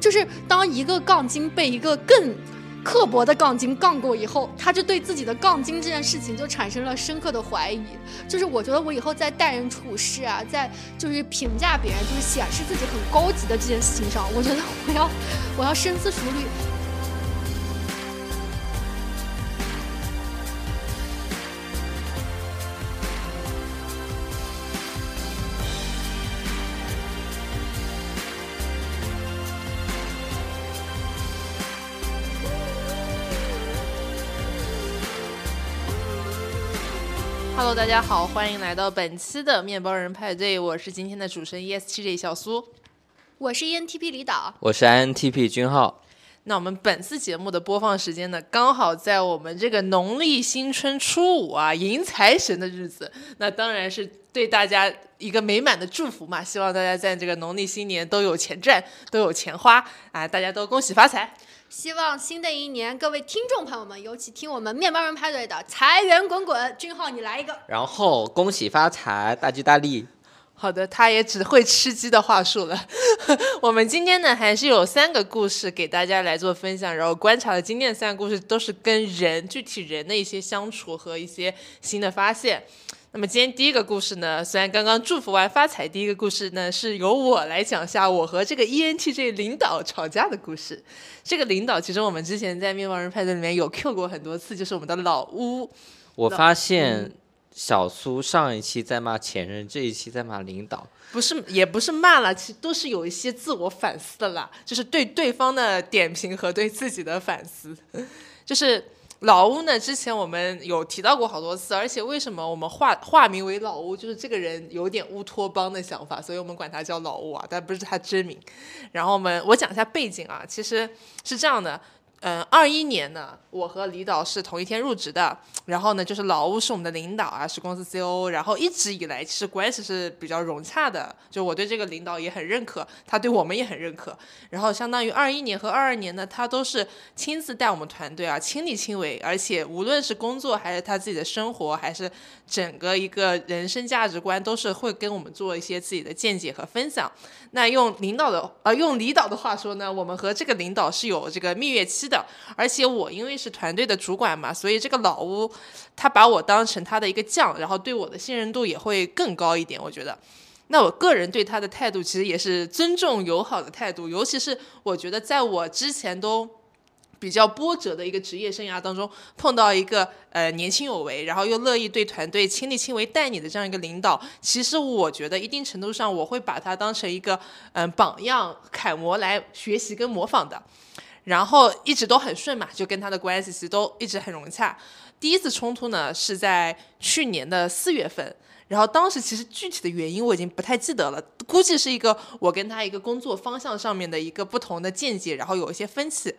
就是当一个杠精被一个更刻薄的杠精杠过以后，他就对自己的杠精这件事情就产生了深刻的怀疑。就是我觉得我以后在待人处事啊，在就是评价别人，就是显示自己很高级的这件事情上，我觉得我要我要深思熟虑。Hello，大家好，欢迎来到本期的面包人派对，我是今天的主持人 ESTJ 小苏，我是 ENTP 李导，我是 INTP 君浩。那我们本次节目的播放时间呢，刚好在我们这个农历新春初五啊，迎财神的日子，那当然是对大家一个美满的祝福嘛，希望大家在这个农历新年都有钱赚，都有钱花啊，大家都恭喜发财。希望新的一年，各位听众朋友们，尤其听我们面包人派对的财源滚滚，君浩你来一个。然后恭喜发财，大吉大利。好的，他也只会吃鸡的话术了。我们今天呢，还是有三个故事给大家来做分享，然后观察的今天三个故事都是跟人具体人的一些相处和一些新的发现。那么今天第一个故事呢，虽然刚刚祝福完发财，第一个故事呢是由我来讲下我和这个 ENTJ 领导吵架的故事。这个领导其实我们之前在面包人派对里面有 Q 过很多次，就是我们的老乌。我发现小苏上一期在骂前任，这一期在骂领导，不是也不是骂了，其实都是有一些自我反思的啦，就是对对方的点评和对自己的反思，就是。老乌呢？之前我们有提到过好多次，而且为什么我们化化名为老乌？就是这个人有点乌托邦的想法，所以我们管他叫老乌啊，但不是他真名。然后我们我讲一下背景啊，其实是这样的。嗯，二一年呢，我和李导是同一天入职的。然后呢，就是老吴是我们的领导啊，是公司 CEO。然后一直以来其实关系是比较融洽的，就我对这个领导也很认可，他对我们也很认可。然后相当于二一年和二二年呢，他都是亲自带我们团队啊，亲力亲为，而且无论是工作还是他自己的生活，还是整个一个人生价值观，都是会跟我们做一些自己的见解和分享。那用领导的呃，用李导的话说呢，我们和这个领导是有这个蜜月期的，而且我因为是团队的主管嘛，所以这个老吴他把我当成他的一个将，然后对我的信任度也会更高一点，我觉得。那我个人对他的态度其实也是尊重友好的态度，尤其是我觉得在我之前都。比较波折的一个职业生涯当中，碰到一个呃年轻有为，然后又乐意对团队亲力亲为带你的这样一个领导，其实我觉得一定程度上我会把他当成一个嗯榜样楷模来学习跟模仿的，然后一直都很顺嘛，就跟他的关系其实都一直很融洽。第一次冲突呢是在去年的四月份，然后当时其实具体的原因我已经不太记得了，估计是一个我跟他一个工作方向上面的一个不同的见解，然后有一些分歧。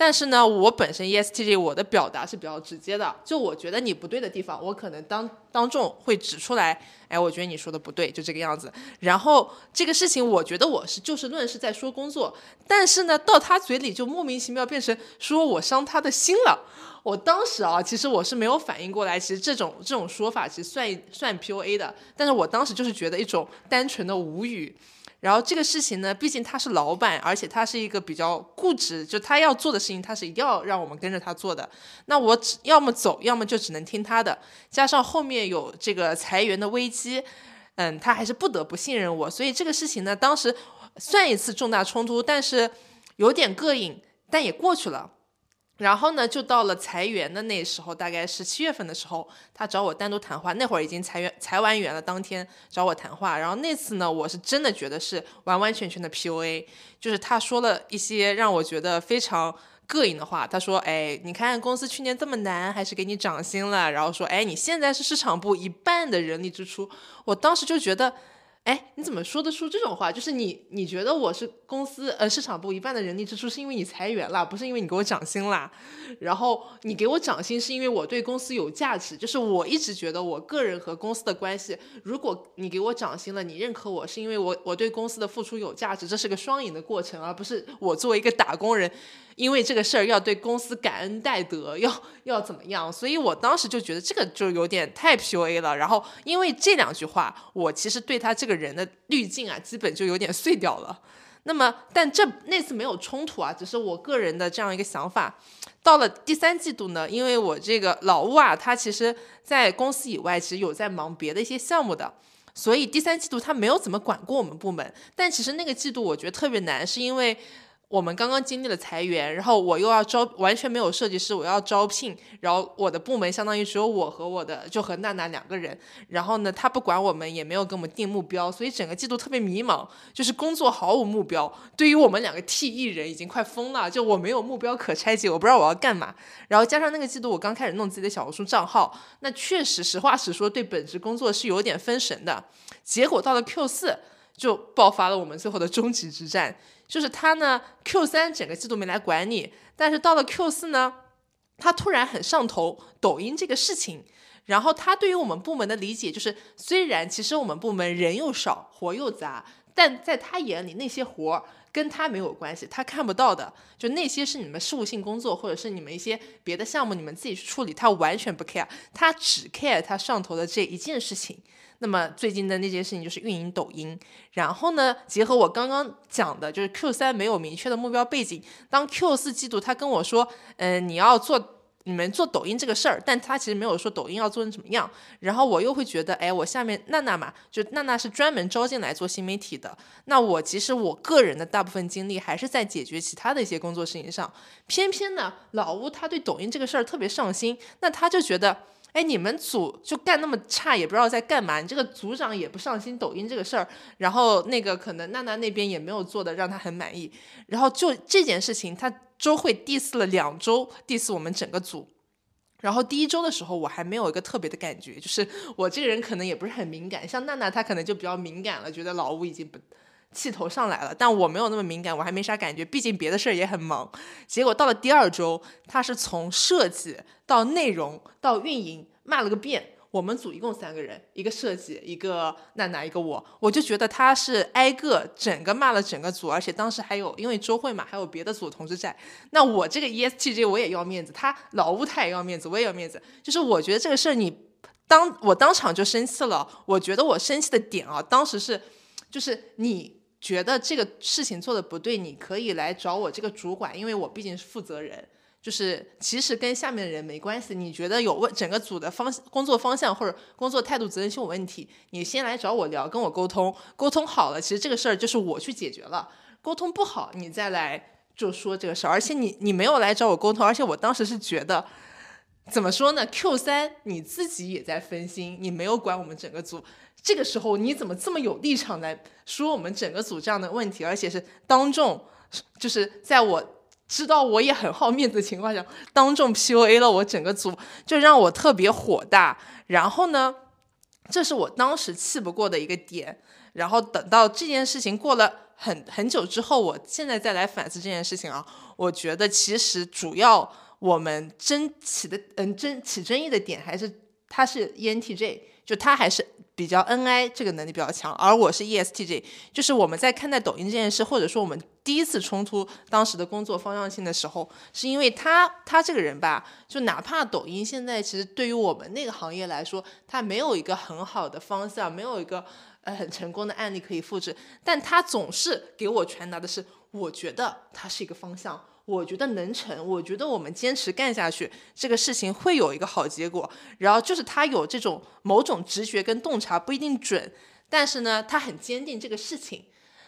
但是呢，我本身 ESTJ 我的表达是比较直接的，就我觉得你不对的地方，我可能当当众会指出来，哎，我觉得你说的不对，就这个样子。然后这个事情，我觉得我是就事论事在说工作，但是呢，到他嘴里就莫名其妙变成说我伤他的心了。我当时啊，其实我是没有反应过来，其实这种这种说法其实算算 PUA 的，但是我当时就是觉得一种单纯的无语。然后这个事情呢，毕竟他是老板，而且他是一个比较固执，就他要做的事情，他是一定要让我们跟着他做的。那我只要么走，要么就只能听他的。加上后面有这个裁员的危机，嗯，他还是不得不信任我。所以这个事情呢，当时算一次重大冲突，但是有点膈应，但也过去了。然后呢，就到了裁员的那时候，大概是七月份的时候，他找我单独谈话。那会儿已经裁员裁完员了，当天找我谈话。然后那次呢，我是真的觉得是完完全全的 PUA，就是他说了一些让我觉得非常膈应的话。他说：“哎，你看公司去年这么难，还是给你涨薪了。”然后说：“哎，你现在是市场部一半的人力支出。”我当时就觉得。哎，你怎么说得出这种话？就是你，你觉得我是公司呃市场部一半的人力支出，是因为你裁员了，不是因为你给我涨薪啦。然后你给我涨薪，是因为我对公司有价值。就是我一直觉得我个人和公司的关系，如果你给我涨薪了，你认可我是因为我我对公司的付出有价值，这是个双赢的过程，而不是我作为一个打工人。因为这个事儿要对公司感恩戴德，要要怎么样？所以我当时就觉得这个就有点太 PUA 了。然后因为这两句话，我其实对他这个人的滤镜啊，基本就有点碎掉了。那么，但这那次没有冲突啊，只是我个人的这样一个想法。到了第三季度呢，因为我这个老吴啊，他其实在公司以外其实有在忙别的一些项目的，所以第三季度他没有怎么管过我们部门。但其实那个季度我觉得特别难，是因为。我们刚刚经历了裁员，然后我又要招，完全没有设计师，我要招聘，然后我的部门相当于只有我和我的就和娜娜两个人，然后呢，他不管我们，也没有给我们定目标，所以整个季度特别迷茫，就是工作毫无目标。对于我们两个 T E 人已经快疯了，就我没有目标可拆解，我不知道我要干嘛。然后加上那个季度我刚开始弄自己的小红书账号，那确实实话实说，对本职工作是有点分神的。结果到了 Q 四，就爆发了我们最后的终极之战。就是他呢，Q 三整个季度没来管你，但是到了 Q 四呢，他突然很上头抖音这个事情，然后他对于我们部门的理解就是，虽然其实我们部门人又少，活又杂，但在他眼里那些活儿跟他没有关系，他看不到的，就那些是你们事务性工作或者是你们一些别的项目，你们自己去处理，他完全不 care，他只 care 他上头的这一件事情。那么最近的那件事情就是运营抖音，然后呢，结合我刚刚讲的，就是 Q 三没有明确的目标背景，当 Q 四季度他跟我说，嗯，你要做你们做抖音这个事儿，但他其实没有说抖音要做成怎么样，然后我又会觉得，哎，我下面娜娜嘛，就娜娜是专门招进来做新媒体的，那我其实我个人的大部分精力还是在解决其他的一些工作事情上，偏偏呢，老吴他对抖音这个事儿特别上心，那他就觉得。哎，你们组就干那么差，也不知道在干嘛。你这个组长也不上心抖音这个事儿，然后那个可能娜娜那边也没有做的让他很满意。然后就这件事情，他周会 diss 了两周，diss 我们整个组。然后第一周的时候，我还没有一个特别的感觉，就是我这个人可能也不是很敏感，像娜娜她可能就比较敏感了，觉得老吴已经不气头上来了。但我没有那么敏感，我还没啥感觉，毕竟别的事儿也很忙。结果到了第二周，他是从设计。到内容到运营骂了个遍，我们组一共三个人，一个设计，一个娜娜，一个我，我就觉得他是挨个整个骂了整个组，而且当时还有因为周会嘛，还有别的组同事在，那我这个 ESTJ 我也要面子，他老吴他也要面子，我也要面子，就是我觉得这个事儿你当我当场就生气了，我觉得我生气的点啊，当时是就是你觉得这个事情做的不对，你可以来找我这个主管，因为我毕竟是负责人。就是其实跟下面的人没关系，你觉得有问整个组的方工作方向或者工作态度责任心有问题，你先来找我聊，跟我沟通，沟通好了，其实这个事儿就是我去解决了。沟通不好，你再来就说这个事儿，而且你你没有来找我沟通，而且我当时是觉得，怎么说呢？Q 三你自己也在分心，你没有管我们整个组，这个时候你怎么这么有立场来说我们整个组这样的问题，而且是当众，就是在我。知道我也很好面子的情况下，当众 PUA 了我整个组，就让我特别火大。然后呢，这是我当时气不过的一个点。然后等到这件事情过了很很久之后，我现在再来反思这件事情啊，我觉得其实主要我们争起的嗯争起争议的点还是他是 ENTJ，就他还是。比较 N I 这个能力比较强，而我是 E S T J，就是我们在看待抖音这件事，或者说我们第一次冲突当时的工作方向性的时候，是因为他他这个人吧，就哪怕抖音现在其实对于我们那个行业来说，他没有一个很好的方向，没有一个呃很成功的案例可以复制，但他总是给我传达的是，我觉得它是一个方向。我觉得能成，我觉得我们坚持干下去，这个事情会有一个好结果。然后就是他有这种某种直觉跟洞察，不一定准，但是呢，他很坚定这个事情。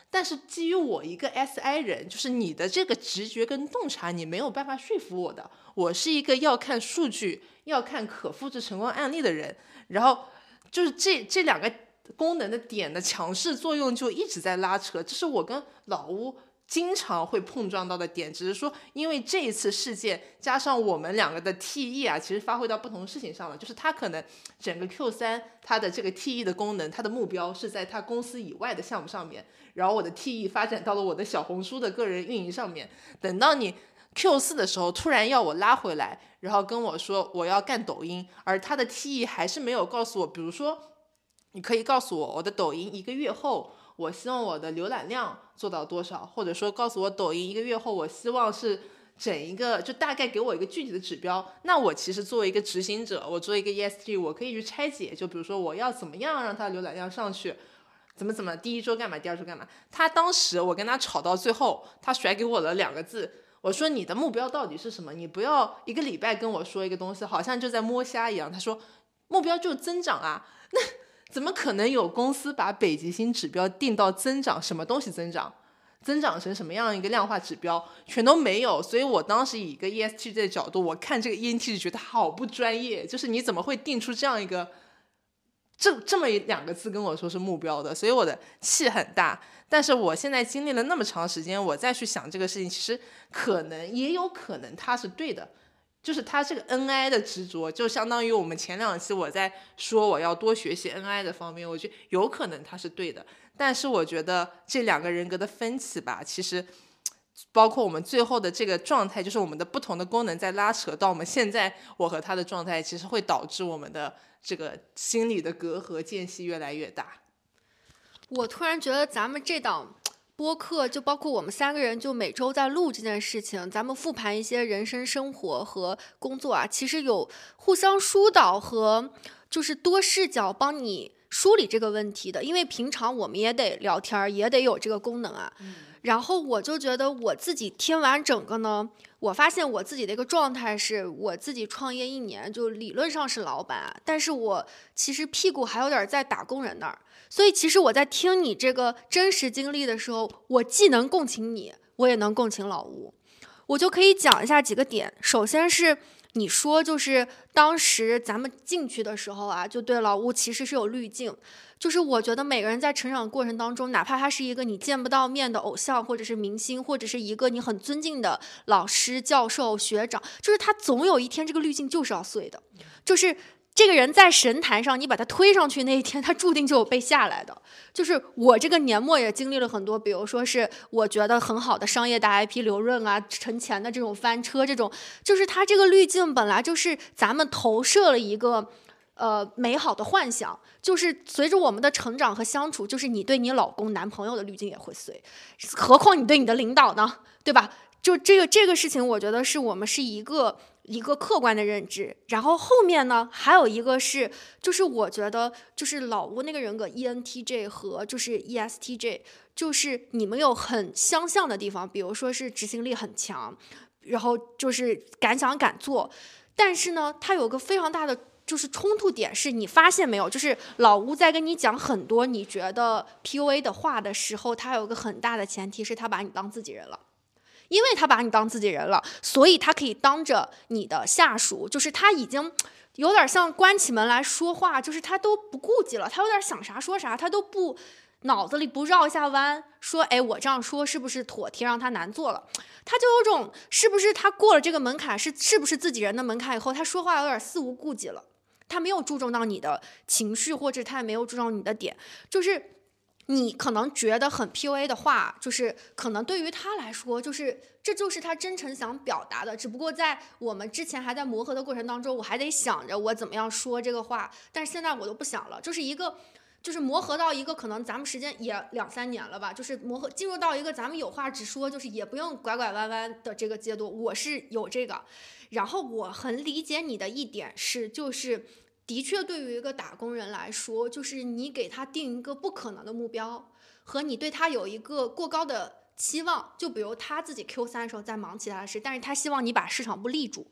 但是基于我一个 SI 人，就是你的这个直觉跟洞察，你没有办法说服我的。我是一个要看数据、要看可复制成功案例的人。然后就是这这两个功能的点的强势作用就一直在拉扯，这是我跟老吴。经常会碰撞到的点，只是说因为这一次事件加上我们两个的 T E 啊，其实发挥到不同事情上了。就是他可能整个 Q 三它的这个 T E 的功能，它的目标是在他公司以外的项目上面，然后我的 T E 发展到了我的小红书的个人运营上面。等到你 Q 四的时候，突然要我拉回来，然后跟我说我要干抖音，而他的 T E 还是没有告诉我，比如说你可以告诉我我的抖音一个月后。我希望我的浏览量做到多少，或者说告诉我抖音一个月后，我希望是整一个，就大概给我一个具体的指标。那我其实作为一个执行者，我作为一个 ESG，我可以去拆解。就比如说我要怎么样让它浏览量上去，怎么怎么，第一周干嘛，第二周干嘛？他当时我跟他吵到最后，他甩给我了两个字，我说你的目标到底是什么？你不要一个礼拜跟我说一个东西，好像就在摸虾一样。他说目标就增长啊，那 怎么可能有公司把北极星指标定到增长？什么东西增长？增长成什么样一个量化指标？全都没有。所以我当时以一个 ESTJ 的角度，我看这个 ENTJ 觉得好不专业，就是你怎么会定出这样一个？这这么一两个字跟我说是目标的，所以我的气很大。但是我现在经历了那么长时间，我再去想这个事情，其实可能也有可能他是对的，就是他这个 NI 的执着，就相当于我们前两期我在说我要多学习 NI 的方面，我觉得有可能他是对的。但是我觉得这两个人格的分歧吧，其实。包括我们最后的这个状态，就是我们的不同的功能在拉扯到我们现在我和他的状态，其实会导致我们的这个心理的隔阂间隙越来越大。我突然觉得咱们这档播客，就包括我们三个人，就每周在录这件事情，咱们复盘一些人生、生活和工作啊，其实有互相疏导和就是多视角帮你梳理这个问题的。因为平常我们也得聊天，也得有这个功能啊。然后我就觉得我自己听完整个呢，我发现我自己的一个状态是，我自己创业一年，就理论上是老板，但是我其实屁股还有点在打工人那儿。所以其实我在听你这个真实经历的时候，我既能共情你，我也能共情老吴。我就可以讲一下几个点。首先是你说，就是当时咱们进去的时候啊，就对老吴其实是有滤镜。就是我觉得每个人在成长过程当中，哪怕他是一个你见不到面的偶像，或者是明星，或者是一个你很尊敬的老师、教授、学长，就是他总有一天这个滤镜就是要碎的。就是这个人在神坛上，你把他推上去那一天，他注定就有被下来的。就是我这个年末也经历了很多，比如说是我觉得很好的商业大 IP 刘润啊，陈钱的这种翻车，这种就是他这个滤镜本来就是咱们投射了一个。呃，美好的幻想就是随着我们的成长和相处，就是你对你老公、男朋友的滤镜也会碎，何况你对你的领导呢？对吧？就这个这个事情，我觉得是我们是一个一个客观的认知。然后后面呢，还有一个是，就是我觉得就是老吴那个人格 ENTJ 和就是 ESTJ，就是你们有很相像的地方，比如说是执行力很强，然后就是敢想敢做，但是呢，他有个非常大的。就是冲突点是你发现没有？就是老吴在跟你讲很多你觉得 PUA 的话的时候，他有个很大的前提是他把你当自己人了，因为他把你当自己人了，所以他可以当着你的下属，就是他已经有点像关起门来说话，就是他都不顾忌了，他有点想啥说啥，他都不脑子里不绕一下弯，说哎我这样说是不是妥帖让他难做了？他就有种是不是他过了这个门槛是是不是自己人的门槛以后，他说话有点肆无顾忌了。他没有注重到你的情绪，或者他也没有注重你的点，就是你可能觉得很 PUA 的话，就是可能对于他来说，就是这就是他真诚想表达的。只不过在我们之前还在磨合的过程当中，我还得想着我怎么样说这个话，但是现在我都不想了，就是一个。就是磨合到一个可能咱们时间也两三年了吧，就是磨合进入到一个咱们有话直说，就是也不用拐拐弯弯的这个阶段。我是有这个，然后我很理解你的一点是，就是的确对于一个打工人来说，就是你给他定一个不可能的目标，和你对他有一个过高的期望，就比如他自己 Q 三的时候在忙其他的事，但是他希望你把市场部立住，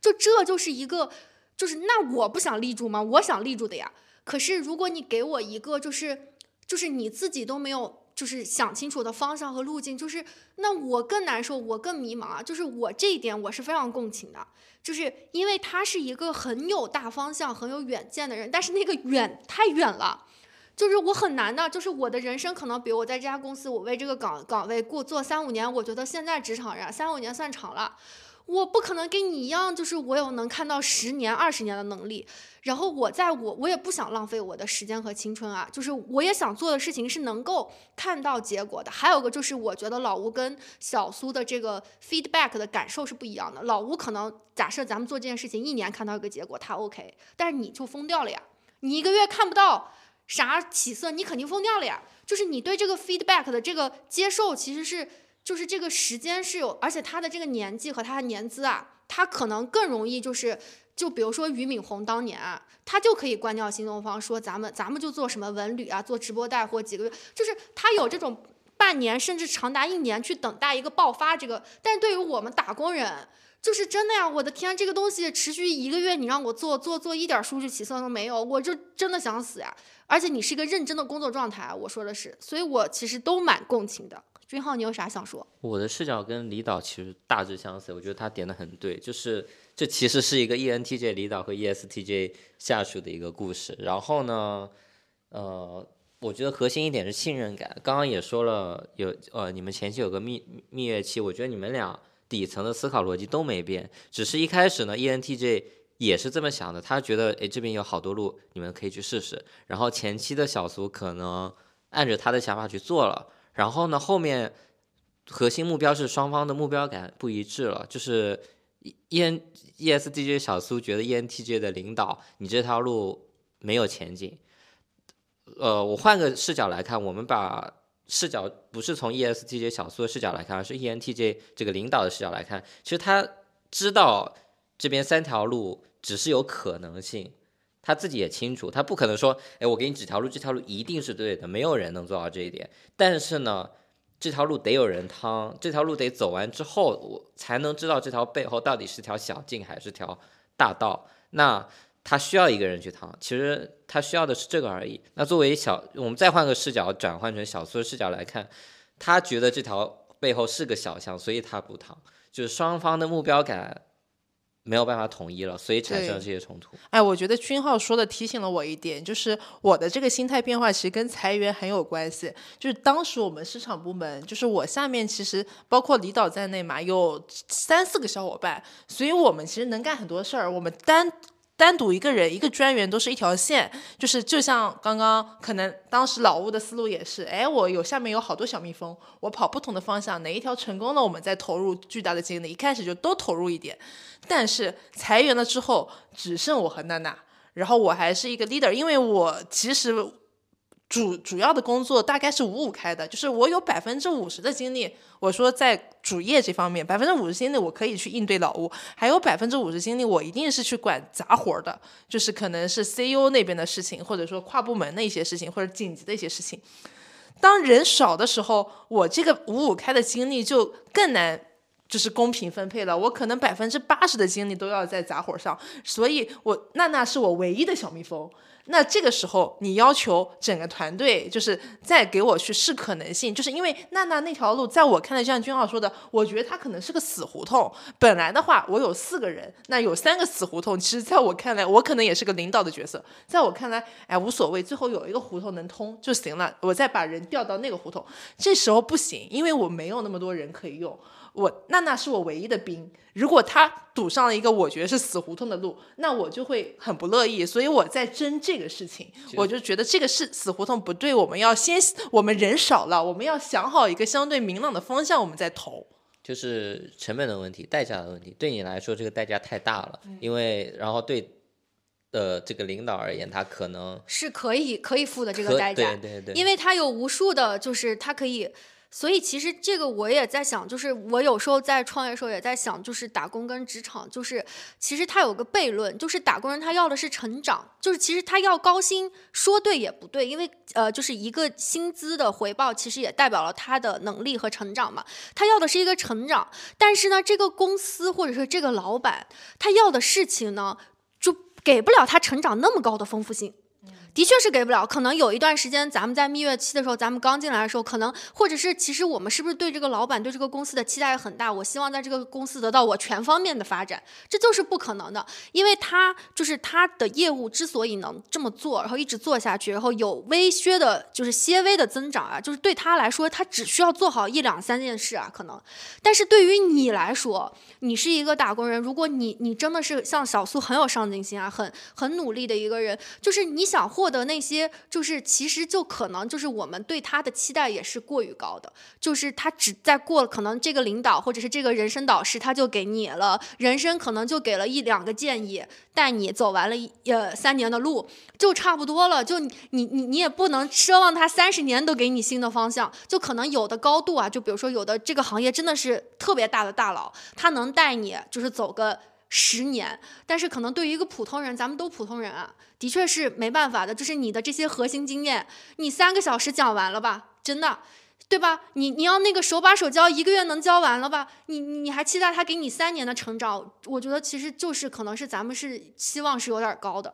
就这就是一个，就是那我不想立住吗？我想立住的呀。可是，如果你给我一个，就是，就是你自己都没有，就是想清楚的方向和路径，就是那我更难受，我更迷茫啊！就是我这一点我是非常共情的，就是因为他是一个很有大方向、很有远见的人，但是那个远太远了，就是我很难的，就是我的人生可能，比如我在这家公司，我为这个岗岗位过做三五年，我觉得现在职场人三五年算长了。我不可能跟你一样，就是我有能看到十年、二十年的能力。然后我在我我也不想浪费我的时间和青春啊，就是我也想做的事情是能够看到结果的。还有个就是，我觉得老吴跟小苏的这个 feedback 的感受是不一样的。老吴可能假设咱们做这件事情一年看到一个结果，他 OK，但是你就疯掉了呀！你一个月看不到啥起色，你肯定疯掉了呀！就是你对这个 feedback 的这个接受其实是。就是这个时间是有，而且他的这个年纪和他的年资啊，他可能更容易就是就比如说俞敏洪当年啊，他就可以关掉新东方，说咱们咱们就做什么文旅啊，做直播带货几个月，就是他有这种半年甚至长达一年去等待一个爆发这个。但是对于我们打工人，就是真的呀，我的天，这个东西持续一个月，你让我做做做一点数据起色都没有，我就真的想死呀。而且你是一个认真的工作状态，我说的是，所以我其实都蛮共情的。君浩，你有啥想说？我的视角跟李导其实大致相似，我觉得他点的很对，就是这其实是一个 ENTJ 李导和 ESTJ 下属的一个故事。然后呢，呃，我觉得核心一点是信任感。刚刚也说了，有呃，你们前期有个蜜蜜月期，我觉得你们俩底层的思考逻辑都没变，只是一开始呢，ENTJ 也是这么想的，他觉得诶这边有好多路，你们可以去试试。然后前期的小苏可能按着他的想法去做了。然后呢，后面核心目标是双方的目标感不一致了，就是 E N E S D J 小苏觉得 E N T J 的领导你这条路没有前景。呃，我换个视角来看，我们把视角不是从 E S T J 小苏的视角来看，而是 E N T J 这个领导的视角来看，其实他知道这边三条路只是有可能性。他自己也清楚，他不可能说，哎，我给你指条路，这条路一定是对的，没有人能做到这一点。但是呢，这条路得有人趟，这条路得走完之后，我才能知道这条背后到底是条小径还是条大道。那他需要一个人去趟，其实他需要的是这个而已。那作为小，我们再换个视角，转换成小苏的视角来看，他觉得这条背后是个小巷，所以他不趟，就是双方的目标感。没有办法统一了，所以产生了这些冲突。哎，我觉得君浩说的提醒了我一点，就是我的这个心态变化其实跟裁员很有关系。就是当时我们市场部门，就是我下面其实包括李导在内嘛，有三四个小伙伴，所以我们其实能干很多事儿。我们单。单独一个人一个专员都是一条线，就是就像刚刚可能当时老吴的思路也是，哎，我有下面有好多小蜜蜂，我跑不同的方向，哪一条成功了，我们再投入巨大的精力，一开始就都投入一点。但是裁员了之后，只剩我和娜娜，然后我还是一个 leader，因为我其实。主主要的工作大概是五五开的，就是我有百分之五十的精力，我说在主业这方面，百分之五十精力我可以去应对老吴，还有百分之五十精力我一定是去管杂活的，就是可能是 CEO 那边的事情，或者说跨部门的一些事情，或者紧急的一些事情。当人少的时候，我这个五五开的精力就更难，就是公平分配了。我可能百分之八十的精力都要在杂活上，所以我娜娜是我唯一的小蜜蜂。那这个时候，你要求整个团队就是再给我去试可能性，就是因为娜娜那条路，在我看来，就像君浩说的，我觉得他可能是个死胡同。本来的话，我有四个人，那有三个死胡同，其实在我看来，我可能也是个领导的角色。在我看来，哎，无所谓，最后有一个胡同能通就行了，我再把人调到那个胡同。这时候不行，因为我没有那么多人可以用。我娜娜是我唯一的兵，如果他堵上了一个我觉得是死胡同的路，那我就会很不乐意。所以我在争这个事情，我就觉得这个是死胡同不对，我们要先我们人少了，我们要想好一个相对明朗的方向，我们再投。就是成本的问题，代价的问题。对你来说，这个代价太大了，因为然后对呃这个领导而言，他可能是可以可以付的这个代价，对对对，因为他有无数的，就是他可以。所以其实这个我也在想，就是我有时候在创业的时候也在想，就是打工跟职场，就是其实他有个悖论，就是打工人他要的是成长，就是其实他要高薪，说对也不对，因为呃就是一个薪资的回报，其实也代表了他的能力和成长嘛。他要的是一个成长，但是呢，这个公司或者是这个老板，他要的事情呢，就给不了他成长那么高的丰富性。的确是给不了，可能有一段时间，咱们在蜜月期的时候，咱们刚进来的时候，可能或者是其实我们是不是对这个老板对这个公司的期待很大？我希望在这个公司得到我全方面的发展，这就是不可能的，因为他就是他的业务之所以能这么做，然后一直做下去，然后有微削的，就是些微的增长啊，就是对他来说，他只需要做好一两三件事啊，可能，但是对于你来说，你是一个打工人，如果你你真的是像小苏很有上进心啊，很很努力的一个人，就是你想获。获得那些就是其实就可能就是我们对他的期待也是过于高的，就是他只在过可能这个领导或者是这个人生导师他就给你了人生可能就给了一两个建议，带你走完了一呃三年的路就差不多了，就你你你也不能奢望他三十年都给你新的方向，就可能有的高度啊，就比如说有的这个行业真的是特别大的大佬，他能带你就是走个。十年，但是可能对于一个普通人，咱们都普通人啊，的确是没办法的。就是你的这些核心经验，你三个小时讲完了吧？真的，对吧？你你要那个手把手教，一个月能教完了吧？你你还期待他给你三年的成长？我觉得其实就是可能是咱们是期望是有点高的。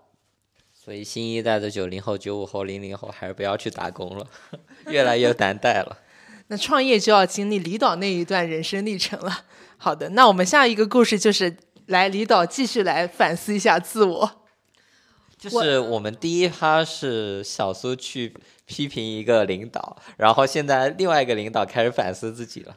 所以新一代的九零后、九五后、零零后还是不要去打工了，越来越难带了。那创业就要经历李导那一段人生历程了。好的，那我们下一个故事就是来李导继续来反思一下自我。就是我们第一趴是小苏去批评一个领导，然后现在另外一个领导开始反思自己了。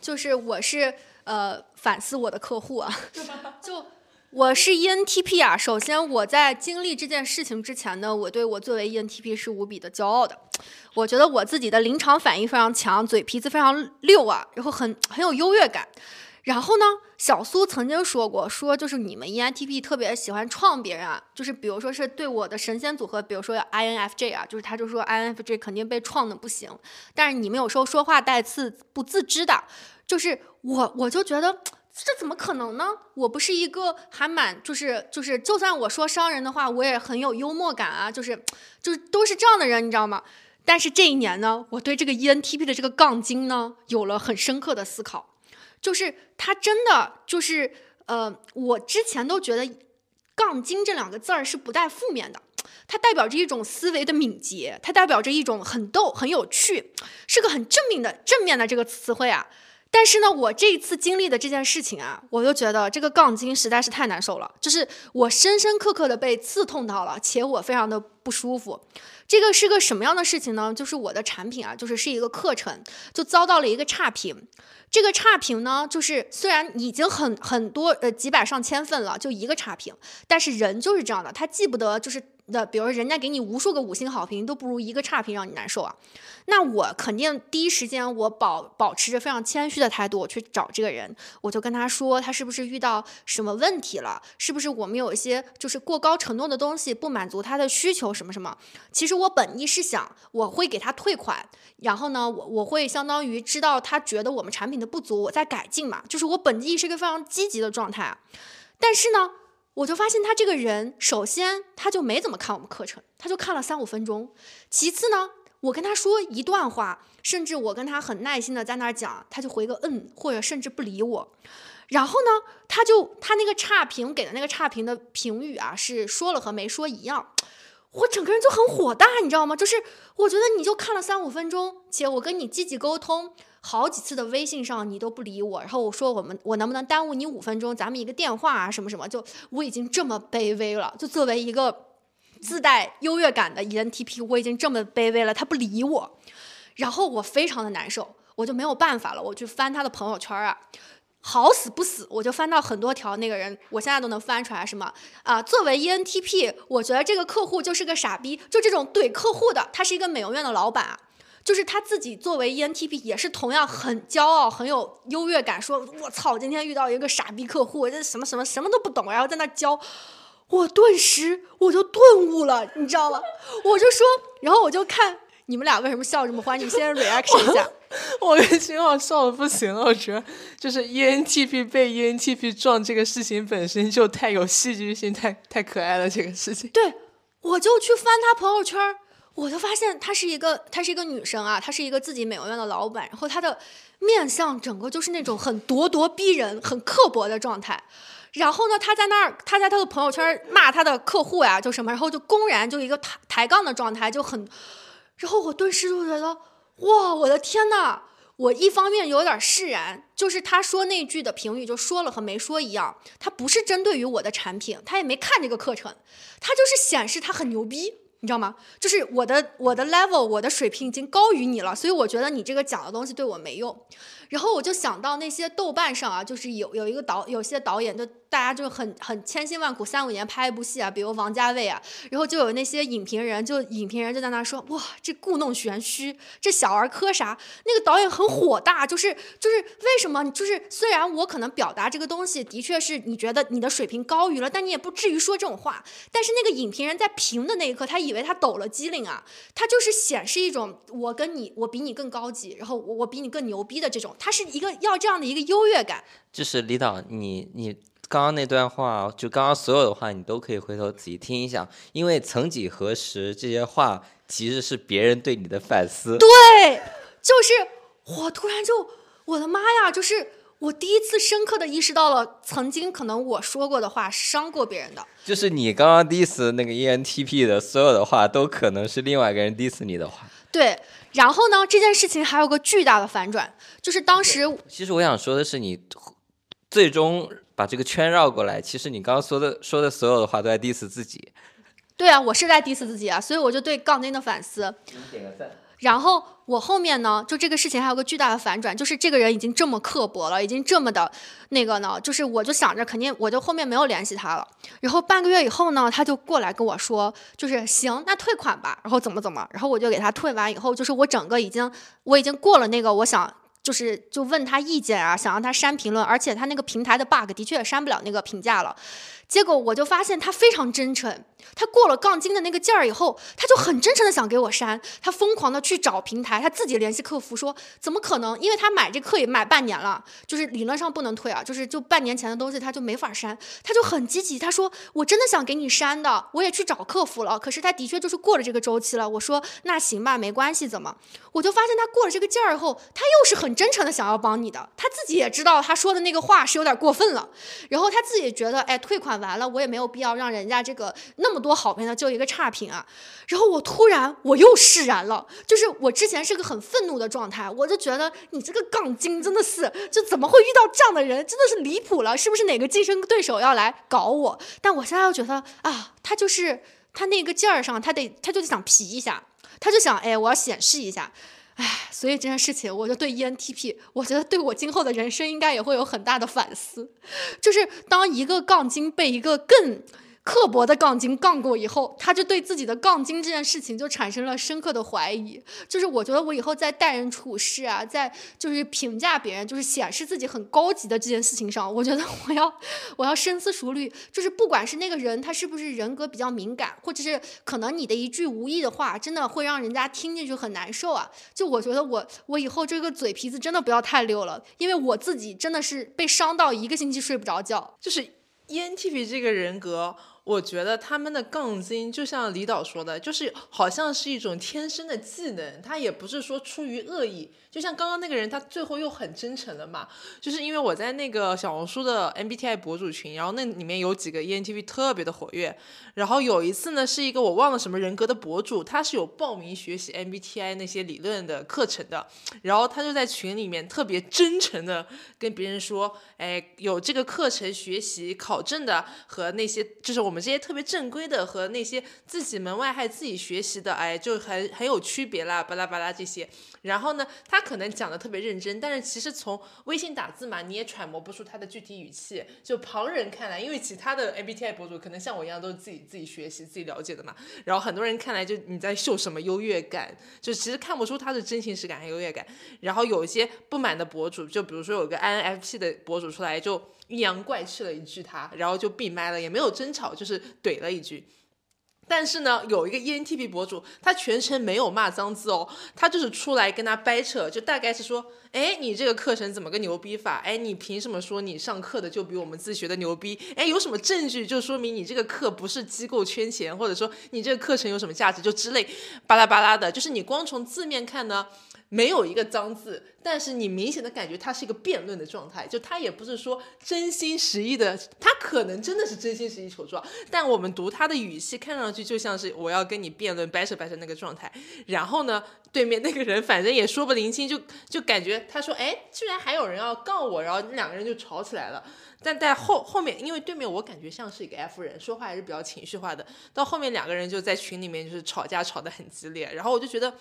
就是我是呃反思我的客户啊，就我是 ENTP 啊。首先我在经历这件事情之前呢，我对我作为 ENTP 是无比的骄傲的。我觉得我自己的临场反应非常强，嘴皮子非常溜啊，然后很很有优越感。然后呢，小苏曾经说过，说就是你们 ENTP 特别喜欢创别人啊，就是比如说是对我的神仙组合，比如说 INFJ 啊，就是他就说 INFJ 肯定被创的不行，但是你们有时候说话带刺，不自知的，就是我我就觉得这怎么可能呢？我不是一个还蛮就是就是就算我说伤人的话，我也很有幽默感啊，就是就是都是这样的人，你知道吗？但是这一年呢，我对这个 ENTP 的这个杠精呢，有了很深刻的思考。就是他真的就是呃，我之前都觉得“杠精”这两个字儿是不带负面的，它代表着一种思维的敏捷，它代表着一种很逗、很有趣，是个很正面的正面的这个词汇啊。但是呢，我这一次经历的这件事情啊，我就觉得这个“杠精”实在是太难受了，就是我深深刻刻的被刺痛到了，且我非常的不舒服。这个是个什么样的事情呢？就是我的产品啊，就是是一个课程，就遭到了一个差评。这个差评呢，就是虽然已经很很多呃几百上千份了，就一个差评，但是人就是这样的，他记不得就是的，比如人家给你无数个五星好评，都不如一个差评让你难受啊。那我肯定第一时间我保保持着非常谦虚的态度，我去找这个人，我就跟他说他是不是遇到什么问题了，是不是我们有一些就是过高承诺的东西不满足他的需求什么什么。其实我本意是想我会给他退款，然后呢我我会相当于知道他觉得我们产品的不足，我在改进嘛，就是我本意是一个非常积极的状态。但是呢，我就发现他这个人，首先他就没怎么看我们课程，他就看了三五分钟。其次呢。我跟他说一段话，甚至我跟他很耐心的在那儿讲，他就回个嗯，或者甚至不理我。然后呢，他就他那个差评给的那个差评的评语啊，是说了和没说一样。我整个人就很火大，你知道吗？就是我觉得你就看了三五分钟，且我跟你积极沟通好几次的微信上你都不理我，然后我说我们我能不能耽误你五分钟，咱们一个电话啊什么什么，就我已经这么卑微了，就作为一个。自带优越感的 ENTP，我已经这么卑微了，他不理我，然后我非常的难受，我就没有办法了，我去翻他的朋友圈啊，好死不死，我就翻到很多条那个人，我现在都能翻出来什么啊？作为 ENTP，我觉得这个客户就是个傻逼，就这种怼客户的，他是一个美容院的老板，就是他自己作为 ENTP 也是同样很骄傲、很有优越感，说我操，今天遇到一个傻逼客户，这什么什么什么都不懂，然后在那教。我顿时我就顿悟了，你知道吗？我就说，然后我就看你们俩为什么笑这么欢，你们先 reaction 一下。我跟秦昊笑的不行了，我觉得就是 ENTP 被 ENTP 撞这个事情本身就太有戏剧性，太太可爱了。这个事情，对，我就去翻他朋友圈，我就发现她是一个，她是一个女生啊，她是一个自己美容院的老板，然后她的面相整个就是那种很咄咄逼人、很刻薄的状态。然后呢，她在那儿，她在她的朋友圈骂她的客户呀，就什么，然后就公然就一个抬抬杠的状态，就很，然后我顿时就觉得，哇，我的天呐！我一方面有点释然，就是他说那句的评语就说了和没说一样，他不是针对于我的产品，他也没看这个课程，他就是显示他很牛逼，你知道吗？就是我的我的 level，我的水平已经高于你了，所以我觉得你这个讲的东西对我没用。然后我就想到那些豆瓣上啊，就是有有一个导，有些导演就。大家就很很千辛万苦三五年拍一部戏啊，比如王家卫啊，然后就有那些影评人，就影评人就在那说，哇，这故弄玄虚，这小儿科啥？那个导演很火大，就是就是为什么？就是虽然我可能表达这个东西的确是你觉得你的水平高于了，但你也不至于说这种话。但是那个影评人在评的那一刻，他以为他抖了机灵啊，他就是显示一种我跟你我比你更高级，然后我我比你更牛逼的这种，他是一个要这样的一个优越感。就是李导，你你。刚刚那段话，就刚刚所有的话，你都可以回头仔细听一下，因为曾几何时，这些话其实是别人对你的反思。对，就是我突然就，我的妈呀，就是我第一次深刻的意识到了，曾经可能我说过的话伤过别人的。就是你刚刚 diss 那个 ENTP 的所有的话，都可能是另外一个人 diss 你的话。对，然后呢，这件事情还有个巨大的反转，就是当时其实我想说的是，你最终把这个圈绕过来，其实你刚刚说的说的所有的话都在 diss 自己。对啊，我是在 diss 自己啊，所以我就对杠精的反思。点个赞。然后我后面呢，就这个事情还有个巨大的反转，就是这个人已经这么刻薄了，已经这么的那个呢，就是我就想着肯定我就后面没有联系他了。然后半个月以后呢，他就过来跟我说，就是行，那退款吧，然后怎么怎么，然后我就给他退完以后，就是我整个已经我已经过了那个我想。就是就问他意见啊，想让他删评论，而且他那个平台的 bug 的确也删不了那个评价了。结果我就发现他非常真诚，他过了杠精的那个劲儿以后，他就很真诚的想给我删，他疯狂的去找平台，他自己联系客服说怎么可能？因为他买这课也买半年了，就是理论上不能退啊，就是就半年前的东西他就没法删，他就很积极，他说我真的想给你删的，我也去找客服了，可是他的确就是过了这个周期了。我说那行吧，没关系，怎么？我就发现他过了这个劲儿以后，他又是很真诚的想要帮你的，他自己也知道他说的那个话是有点过分了，然后他自己也觉得哎退款。完了，我也没有必要让人家这个那么多好评的就一个差评啊。然后我突然我又释然了，就是我之前是个很愤怒的状态，我就觉得你这个杠精真的是，就怎么会遇到这样的人，真的是离谱了，是不是哪个竞争对手要来搞我？但我现在又觉得啊，他就是他那个劲儿上，他得他就想皮一下，他就想哎，我要显示一下。唉，所以这件事情，我就对 ENTP，我觉得对我今后的人生应该也会有很大的反思。就是当一个杠精被一个更刻薄的杠精杠过以后，他就对自己的杠精这件事情就产生了深刻的怀疑。就是我觉得我以后在待人处事啊，在就是评价别人，就是显示自己很高级的这件事情上，我觉得我要我要深思熟虑。就是不管是那个人他是不是人格比较敏感，或者是可能你的一句无意的话，真的会让人家听进去很难受啊。就我觉得我我以后这个嘴皮子真的不要太溜了，因为我自己真的是被伤到一个星期睡不着觉。就是 ENTP 这个人格。我觉得他们的杠精就像李导说的，就是好像是一种天生的技能，他也不是说出于恶意。就像刚刚那个人，他最后又很真诚了嘛，就是因为我在那个小红书的 MBTI 博主群，然后那里面有几个 ENTP 特别的活跃，然后有一次呢，是一个我忘了什么人格的博主，他是有报名学习 MBTI 那些理论的课程的，然后他就在群里面特别真诚的跟别人说，哎，有这个课程学习考证的和那些就是我们这些特别正规的和那些自己门外汉自己学习的，哎，就很很有区别啦，巴拉巴拉这些，然后呢，他。可能讲的特别认真，但是其实从微信打字嘛，你也揣摩不出他的具体语气。就旁人看来，因为其他的 MBTI 博主可能像我一样都是自己自己学习、自己了解的嘛。然后很多人看来就你在秀什么优越感，就其实看不出他的真情实感和优越感。然后有一些不满的博主，就比如说有个 INFP 的博主出来就阴阳怪气了一句他，然后就闭麦了，也没有争吵，就是怼了一句。但是呢，有一个 ENTP 博主，他全程没有骂脏字哦，他就是出来跟他掰扯，就大概是说，哎，你这个课程怎么个牛逼法？哎，你凭什么说你上课的就比我们自学的牛逼？哎，有什么证据就说明你这个课不是机构圈钱，或者说你这个课程有什么价值？就之类巴拉巴拉的，就是你光从字面看呢。没有一个脏字，但是你明显的感觉它是一个辩论的状态，就他也不是说真心实意的，他可能真的是真心实意求助，但我们读他的语气，看上去就像是我要跟你辩论掰扯掰扯那个状态。然后呢，对面那个人反正也说不灵清，就 就感觉他说，哎，居然还有人要杠我，然后两个人就吵起来了。但在后后面，因为对面我感觉像是一个 F 人，说话还是比较情绪化的，到后面两个人就在群里面就是吵架吵得很激烈，然后我就觉得。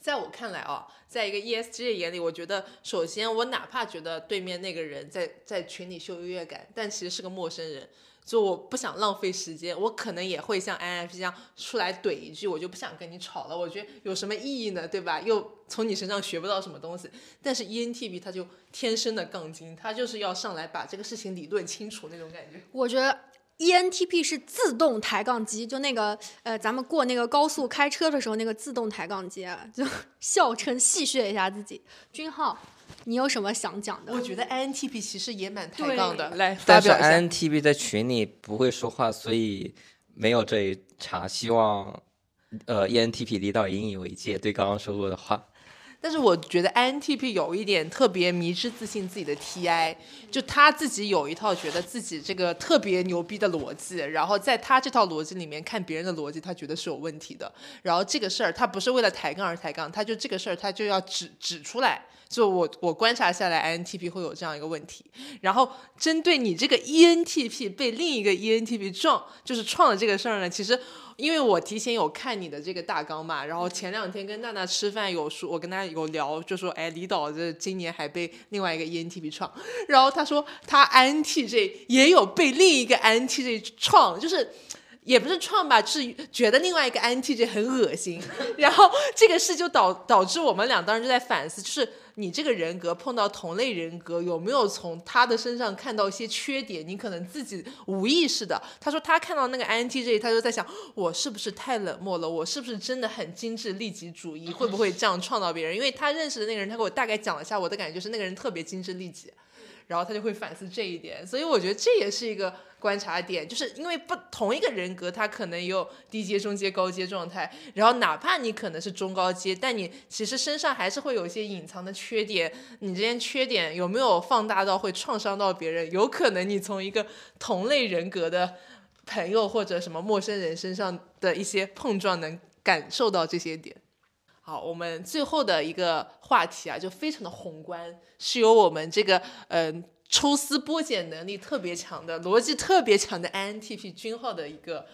在我看来啊，在一个 ESG 的眼里，我觉得首先我哪怕觉得对面那个人在在群里秀优越感，但其实是个陌生人，就我不想浪费时间，我可能也会像 INFP 这样出来怼一句，我就不想跟你吵了。我觉得有什么意义呢？对吧？又从你身上学不到什么东西。但是 ENTP 他就天生的杠精，他就是要上来把这个事情理论清楚那种感觉。我觉得。ENTP 是自动抬杠机，就那个呃，咱们过那个高速开车的时候，那个自动抬杠机，啊，就 笑称戏谑一下自己。君浩，你有什么想讲的？我觉得 INTP 其实也蛮抬杠的，来发表一下。INTP 在群里不会说话，所以没有这一茬。希望呃 ENTP 领导引以为戒，对刚刚说过的话。但是我觉得 INTP 有一点特别迷之自信自己的 TI，就他自己有一套觉得自己这个特别牛逼的逻辑，然后在他这套逻辑里面看别人的逻辑，他觉得是有问题的。然后这个事儿他不是为了抬杠而抬杠，他就这个事儿他就要指指出来。就我我观察下来，INTP 会有这样一个问题。然后针对你这个 ENTP 被另一个 ENTP 撞，就是撞的这个事儿呢，其实因为我提前有看你的这个大纲嘛，然后前两天跟娜娜吃饭有说，我跟她有聊，就说，哎，李导这今年还被另外一个 ENTP 创，然后他说他 INTJ 也有被另一个 INTJ 创，就是。也不是创吧，是觉得另外一个 INTJ 很恶心，然后这个事就导导致我们俩当时就在反思，就是你这个人格碰到同类人格，有没有从他的身上看到一些缺点？你可能自己无意识的。他说他看到那个 INTJ，他就在想，我是不是太冷漠了？我是不是真的很精致利己主义？会不会这样创造别人？因为他认识的那个人，他给我大概讲了一下，我的感觉就是那个人特别精致利己。然后他就会反思这一点，所以我觉得这也是一个观察点，就是因为不同一个人格，他可能也有低阶、中阶、高阶状态，然后哪怕你可能是中高阶，但你其实身上还是会有一些隐藏的缺点，你这些缺点有没有放大到会创伤到别人？有可能你从一个同类人格的朋友或者什么陌生人身上的一些碰撞，能感受到这些点。好，我们最后的一个话题啊，就非常的宏观，是由我们这个嗯、抽丝剥茧能力特别强的、逻辑特别强的 INTP 君浩的一个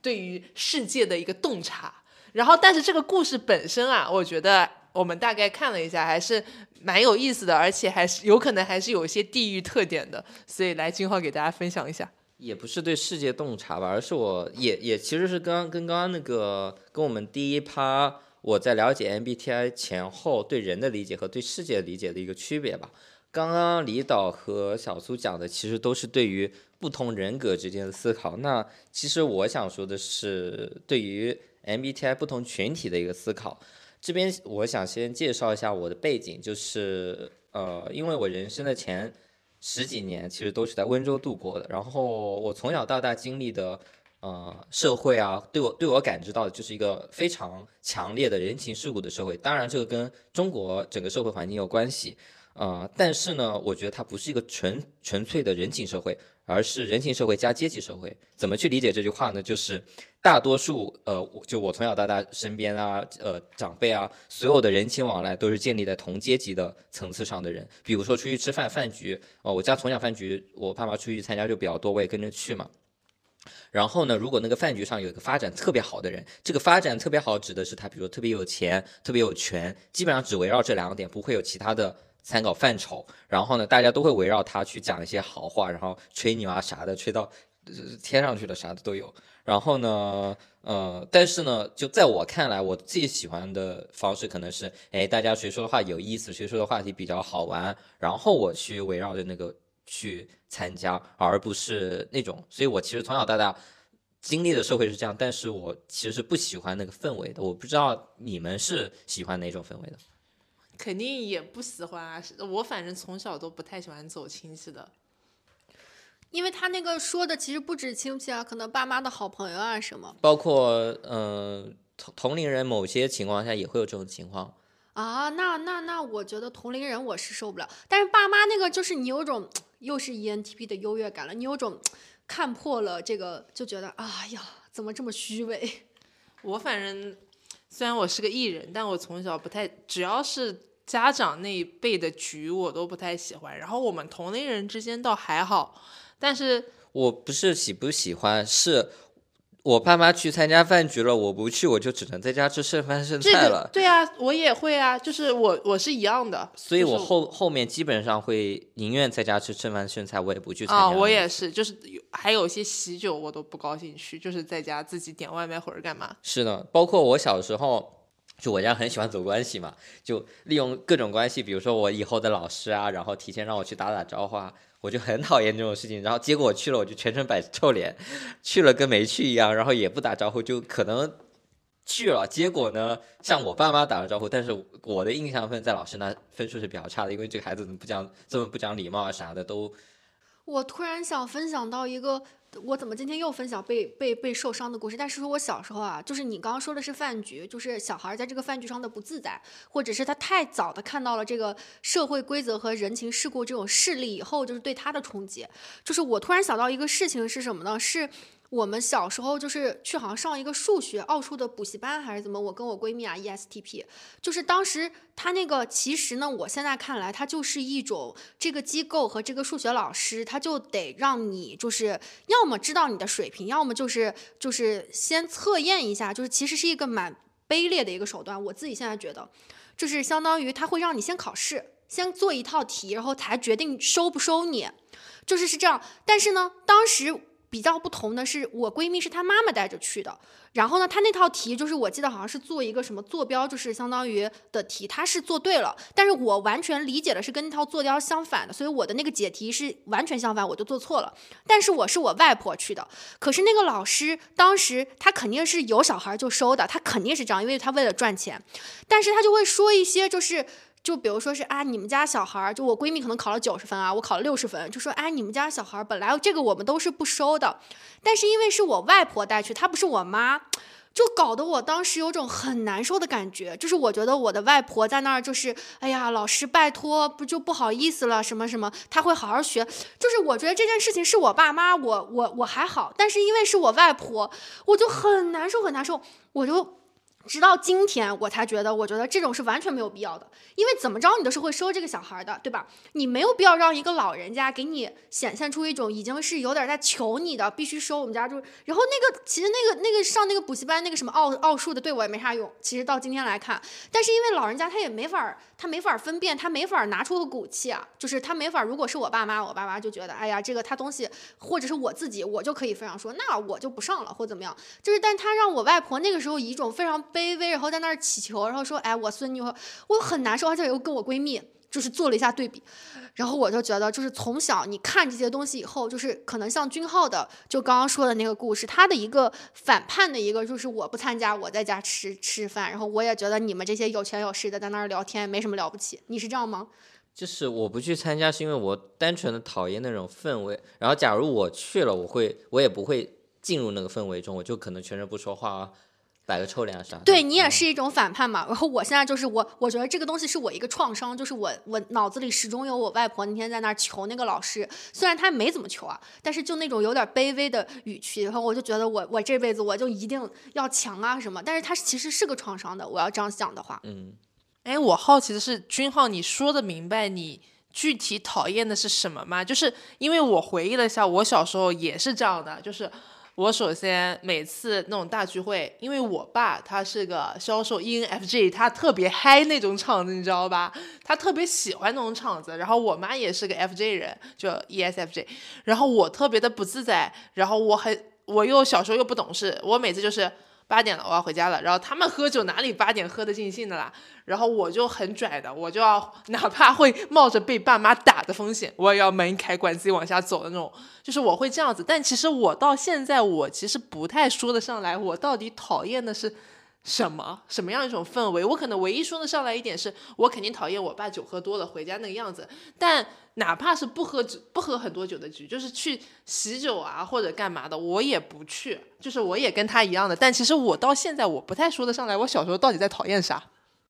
对于世界的一个洞察。然后，但是这个故事本身啊，我觉得我们大概看了一下，还是蛮有意思的，而且还是有可能还是有一些地域特点的。所以，来君浩给大家分享一下。也不是对世界洞察吧，而是我也也其实是刚跟刚刚那个跟我们第一趴我在了解 MBTI 前后对人的理解和对世界理解的一个区别吧。刚刚李导和小苏讲的其实都是对于不同人格之间的思考，那其实我想说的是对于 MBTI 不同群体的一个思考。这边我想先介绍一下我的背景，就是呃，因为我人生的前十几年其实都是在温州度过的，然后我从小到大经历的呃社会啊，对我对我感知到的就是一个非常强烈的人情世故的社会。当然，这个跟中国整个社会环境有关系，呃，但是呢，我觉得它不是一个纯纯粹的人情社会，而是人情社会加阶级社会。怎么去理解这句话呢？就是大多数呃，就我从小到大身边啊，呃，长辈啊，所有的人情往来都是建立在同阶级的层次上的人。比如说出去吃饭饭局，哦、我家从小饭局，我爸妈出去参加就比较多，我也跟着去嘛。然后呢，如果那个饭局上有一个发展特别好的人，这个发展特别好指的是他，比如说特别有钱、特别有权，基本上只围绕这两个点，不会有其他的参考范畴。然后呢，大家都会围绕他去讲一些好话，然后吹牛啊啥的，吹到、天上去了，啥的都有。然后呢，呃，但是呢，就在我看来，我自己喜欢的方式可能是，哎，大家谁说的话有意思，谁说的话题比较好玩，然后我去围绕着那个去参加，而不是那种。所以我其实从小到大经历的社会是这样，但是我其实是不喜欢那个氛围的。我不知道你们是喜欢哪种氛围的？肯定也不喜欢啊，我反正从小都不太喜欢走亲戚的。因为他那个说的其实不止亲戚啊，可能爸妈的好朋友啊什么包括嗯、呃同同龄人，某些情况下也会有这种情况。啊。那那那，我觉得同龄人我是受不了，但是爸妈那个就是你有种又是 E ENTP 的优越感了，你有种 看破了这个，就觉得哎呀，怎么这么虚伪？我反正虽然我是个艺人，但我从小不太，只要是家长那一辈的局，我都不太喜欢。然后我们同龄人之间倒还好，但是我不是喜不喜欢，是我爸妈去参加饭局了，我不去，我就只能在家吃剩饭剩这个菜了。对啊，我也会啊，就是我我是一样的，所以我就是后后面基本上会宁愿在家吃剩饭剩菜，我也不去参加。我也是，就是有还有一些喜酒我都不高兴去，就是在家自己点外卖或者干嘛。是的，包括我小时候，就我家很喜欢走关系嘛，就利用各种关系，比如说我以后的老师啊，然后提前让我去打打招呼啊，我就很讨厌这种事情。然后结果我去了，我就全程摆臭脸，去了跟没去一样，然后也不打招呼，就可能去了，结果呢，像我爸妈打了招呼，但是我的印象分在老师那分数是比较差的，因为这个孩子怎么不讲这么不讲礼貌啊啥的都。我突然想分享到一个，我怎么今天又分享被被被受伤的故事？但是说我小时候啊，就是你刚刚说的是饭局，就是小孩在这个饭局上的不自在，或者是他太早的看到了这个社会规则和人情世故这种势力以后，就是对他的冲击。就是我突然想到一个事情是什么呢？是。我们小时候就是去好像上一个数学奥数的补习班还是怎么？我跟我闺蜜啊，ESTP，就是当时他那个其实呢，我现在看来，它就是一种这个机构和这个数学老师，他就得让你就是要么知道你的水平，要么就是就是先测验一下，就是其实是一个蛮卑劣的一个手段。我自己现在觉得，就是相当于他会让你先考试，先做一套题，然后才决定收不收你，就是是这样。但是呢，当时。比较不同的是，我闺蜜是她妈妈带着去的，然后呢，她那套题就是我记得好像是做一个什么坐标，就是相当于的题，她是做对了，但是我完全理解的是跟那套坐标相反的，所以我的那个解题是完全相反，我就做错了。但是我是我外婆去的，可是那个老师当时他肯定是有小孩就收的，他肯定是这样，因为他为了赚钱，但是他就会说一些就是。就比如说是啊，你们家小孩儿，就我闺蜜可能考了九十分啊，我考了六十分，就说哎，你们家小孩儿本来这个我们都是不收的，但是因为是我外婆带去，她不是我妈，就搞得我当时有种很难受的感觉，就是我觉得我的外婆在那儿，就是哎呀，老师拜托，不就不好意思了，什么什么，他会好好学，就是我觉得这件事情是我爸妈，我我我还好，但是因为是我外婆，我就很难受很难受，我就。直到今天，我才觉得，我觉得这种是完全没有必要的，因为怎么着你都是会收这个小孩的，对吧？你没有必要让一个老人家给你显现出一种已经是有点在求你的，必须收我们家就。然后那个其实那个那个上那个补习班那个什么奥奥数的，对我也没啥用。其实到今天来看，但是因为老人家他也没法，他没法分辨，他没法拿出个骨气啊，就是他没法。如果是我爸妈，我爸妈就觉得，哎呀，这个他东西，或者是我自己，我就可以非常说，那我就不上了或怎么样。就是，但他让我外婆那个时候以一种非常。卑微，然后在那儿祈求，然后说：“哎，我孙女，我很难受。”而且又跟我闺蜜就是做了一下对比，然后我就觉得，就是从小你看这些东西以后，就是可能像君浩的，就刚刚说的那个故事，他的一个反叛的一个，就是我不参加，我在家吃吃饭，然后我也觉得你们这些有权有势的在那儿聊天没什么了不起。你是这样吗？就是我不去参加，是因为我单纯的讨厌那种氛围。然后假如我去了，我会我也不会进入那个氛围中，我就可能全程不说话啊。摆个臭脸啥？对你也是一种反叛嘛。然后我现在就是我，我觉得这个东西是我一个创伤，就是我我脑子里始终有我外婆那天在那儿求那个老师，虽然她没怎么求啊，但是就那种有点卑微的语气，然后我就觉得我我这辈子我就一定要强啊什么。但是它其实是个创伤的，我要这样想的话。嗯，哎，我好奇的是，君浩，你说的明白你具体讨厌的是什么吗？就是因为我回忆了一下，我小时候也是这样的，就是。我首先每次那种大聚会，因为我爸他是个销售 ENFJ，他特别嗨那种场子，你知道吧？他特别喜欢那种场子。然后我妈也是个 FJ 人，就 ESFJ。然后我特别的不自在，然后我很我又小时候又不懂事，我每次就是。八点了，我要回家了。然后他们喝酒哪里八点喝得尽兴的啦？然后我就很拽的，我就要哪怕会冒着被爸妈打的风险，我也要门开关自己往下走的那种。就是我会这样子。但其实我到现在，我其实不太说得上来，我到底讨厌的是。什么什么样一种氛围？我可能唯一说得上来一点是，我肯定讨厌我爸酒喝多了回家那个样子。但哪怕是不喝酒、不喝很多酒的局，就是去喜酒啊或者干嘛的，我也不去。就是我也跟他一样的。但其实我到现在我不太说得上来，我小时候到底在讨厌啥？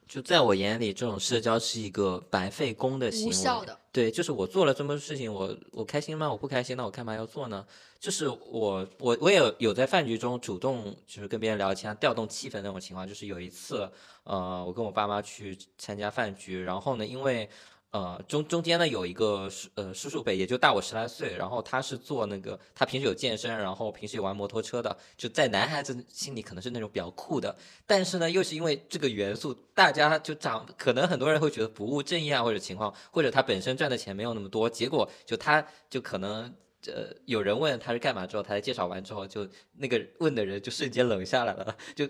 就在我眼里，这种社交是一个白费功的行为。对，就是我做了这么多事情，我我开心吗？我不开心，那我干嘛要做呢？就是我我我也有在饭局中主动就是跟别人聊天，调动气氛那种情况。就是有一次，呃，我跟我爸妈去参加饭局，然后呢，因为。呃，中中间呢有一个叔呃叔叔辈，也就大我十来岁，然后他是做那个，他平时有健身，然后平时有玩摩托车的，就在男孩子心里可能是那种比较酷的，但是呢，又是因为这个元素，大家就长，可能很多人会觉得不务正业啊，或者情况，或者他本身赚的钱没有那么多，结果就他就可能呃有人问他是干嘛之后，他在介绍完之后，就那个问的人就瞬间冷下来了，就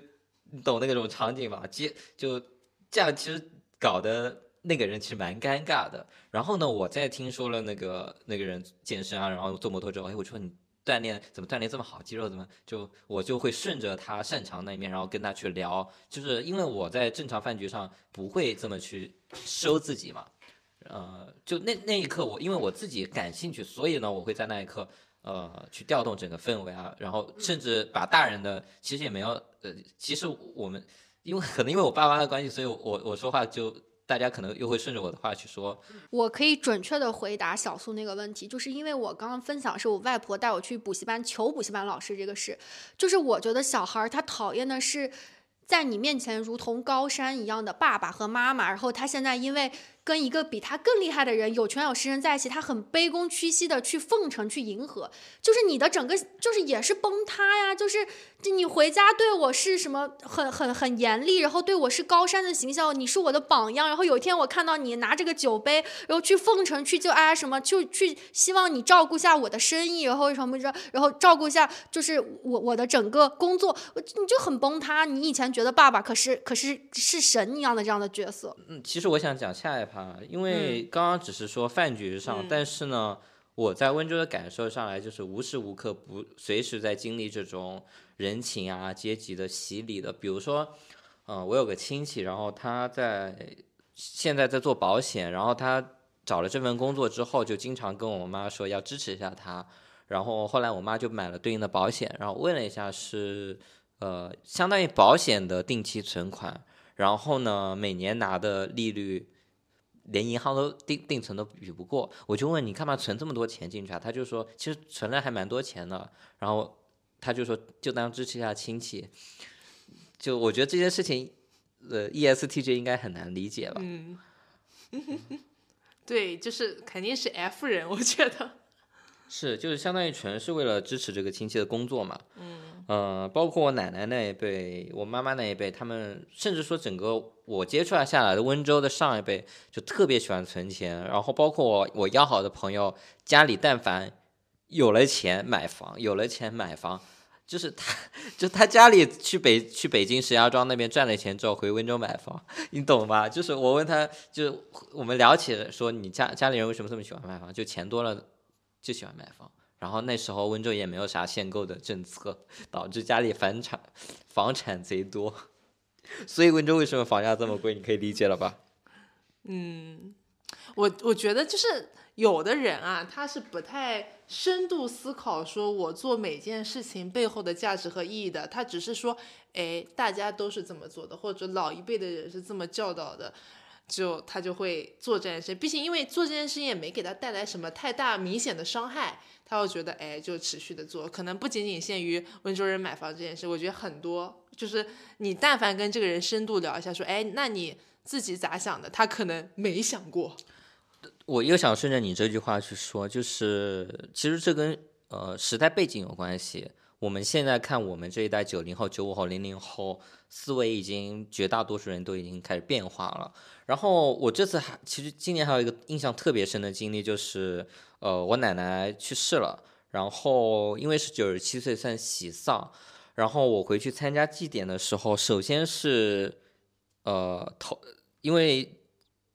你懂那种场景吧？接就这样，其实搞得。那个人其实蛮尴尬的。然后呢，我在听说了那个那个人健身啊，然后坐摩托之后，哎，我说你锻炼怎么锻炼这么好，肌肉怎么就我就会顺着他擅长那一面，然后跟他去聊，就是因为我在正常饭局上不会这么去收自己嘛，呃，就那那一刻我因为我自己感兴趣，所以呢，我会在那一刻呃去调动整个氛围啊，然后甚至把大人的其实也没有呃，其实我们因为可能因为我爸妈的关系，所以我我说话就。大家可能又会顺着我的话去说，我可以准确的回答小苏那个问题，就是因为我刚刚分享是我外婆带我去补习班求补习班老师这个事，就是我觉得小孩儿他讨厌的是在你面前如同高山一样的爸爸和妈妈，然后他现在因为。跟一个比他更厉害的人有权有势人在一起，他很卑躬屈膝的去奉承、去迎合，就是你的整个就是也是崩塌呀。就是你回家对我是什么很很很严厉，然后对我是高山的形象，你是我的榜样。然后有一天我看到你拿这个酒杯，然后去奉承、去就哎什么，就去希望你照顾下我的生意，然后什么着，然后照顾下就是我我的整个工作，你就很崩塌。你以前觉得爸爸可是可是是神一样的这样的角色。嗯，其实我想讲下一趴。啊，因为刚刚只是说饭局上，但是呢，我在温州的感受上来就是无时无刻不随时在经历这种人情啊、阶级的洗礼的。比如说，嗯，我有个亲戚，然后他在现在在做保险，然后他找了这份工作之后，就经常跟我妈说要支持一下他。然后后来我妈就买了对应的保险，然后问了一下是呃，相当于保险的定期存款，然后呢，每年拿的利率。连银行都定定存都比不过，我就问你干嘛存这么多钱进去啊？他就说其实存了还蛮多钱的，然后他就说就当支持一下亲戚，就我觉得这件事情，呃，ESTJ 应该很难理解吧？嗯，对，就是肯定是 F 人，我觉得是，就是相当于全是为了支持这个亲戚的工作嘛。嗯。嗯，包括我奶奶那一辈，我妈妈那一辈，他们甚至说整个我接触下来的温州的上一辈，就特别喜欢存钱。然后包括我我要好的朋友，家里但凡有了钱买房，有了钱买房，就是他，就他家里去北去北京石家庄那边赚了钱之后回温州买房，你懂吧？就是我问他，就我们聊起说你家家里人为什么这么喜欢买房，就钱多了就喜欢买房。然后那时候温州也没有啥限购的政策，导致家里房产房产贼多，所以温州为什么房价这么贵，你可以理解了吧？嗯，我我觉得就是有的人啊，他是不太深度思考，说我做每件事情背后的价值和意义的，他只是说，哎，大家都是这么做的，或者老一辈的人是这么教导的。就他就会做这件事，毕竟因为做这件事情也没给他带来什么太大明显的伤害，他会觉得哎，就持续的做，可能不仅仅限于温州人买房这件事，我觉得很多就是你但凡跟这个人深度聊一下，说哎，那你自己咋想的？他可能没想过。我又想顺着你这句话去说，就是其实这跟呃时代背景有关系。我们现在看我们这一代九零后、九五后、零零后，思维已经绝大多数人都已经开始变化了。然后我这次还其实今年还有一个印象特别深的经历，就是呃我奶奶去世了，然后因为是九十七岁算喜丧，然后我回去参加祭典的时候，首先是呃头因为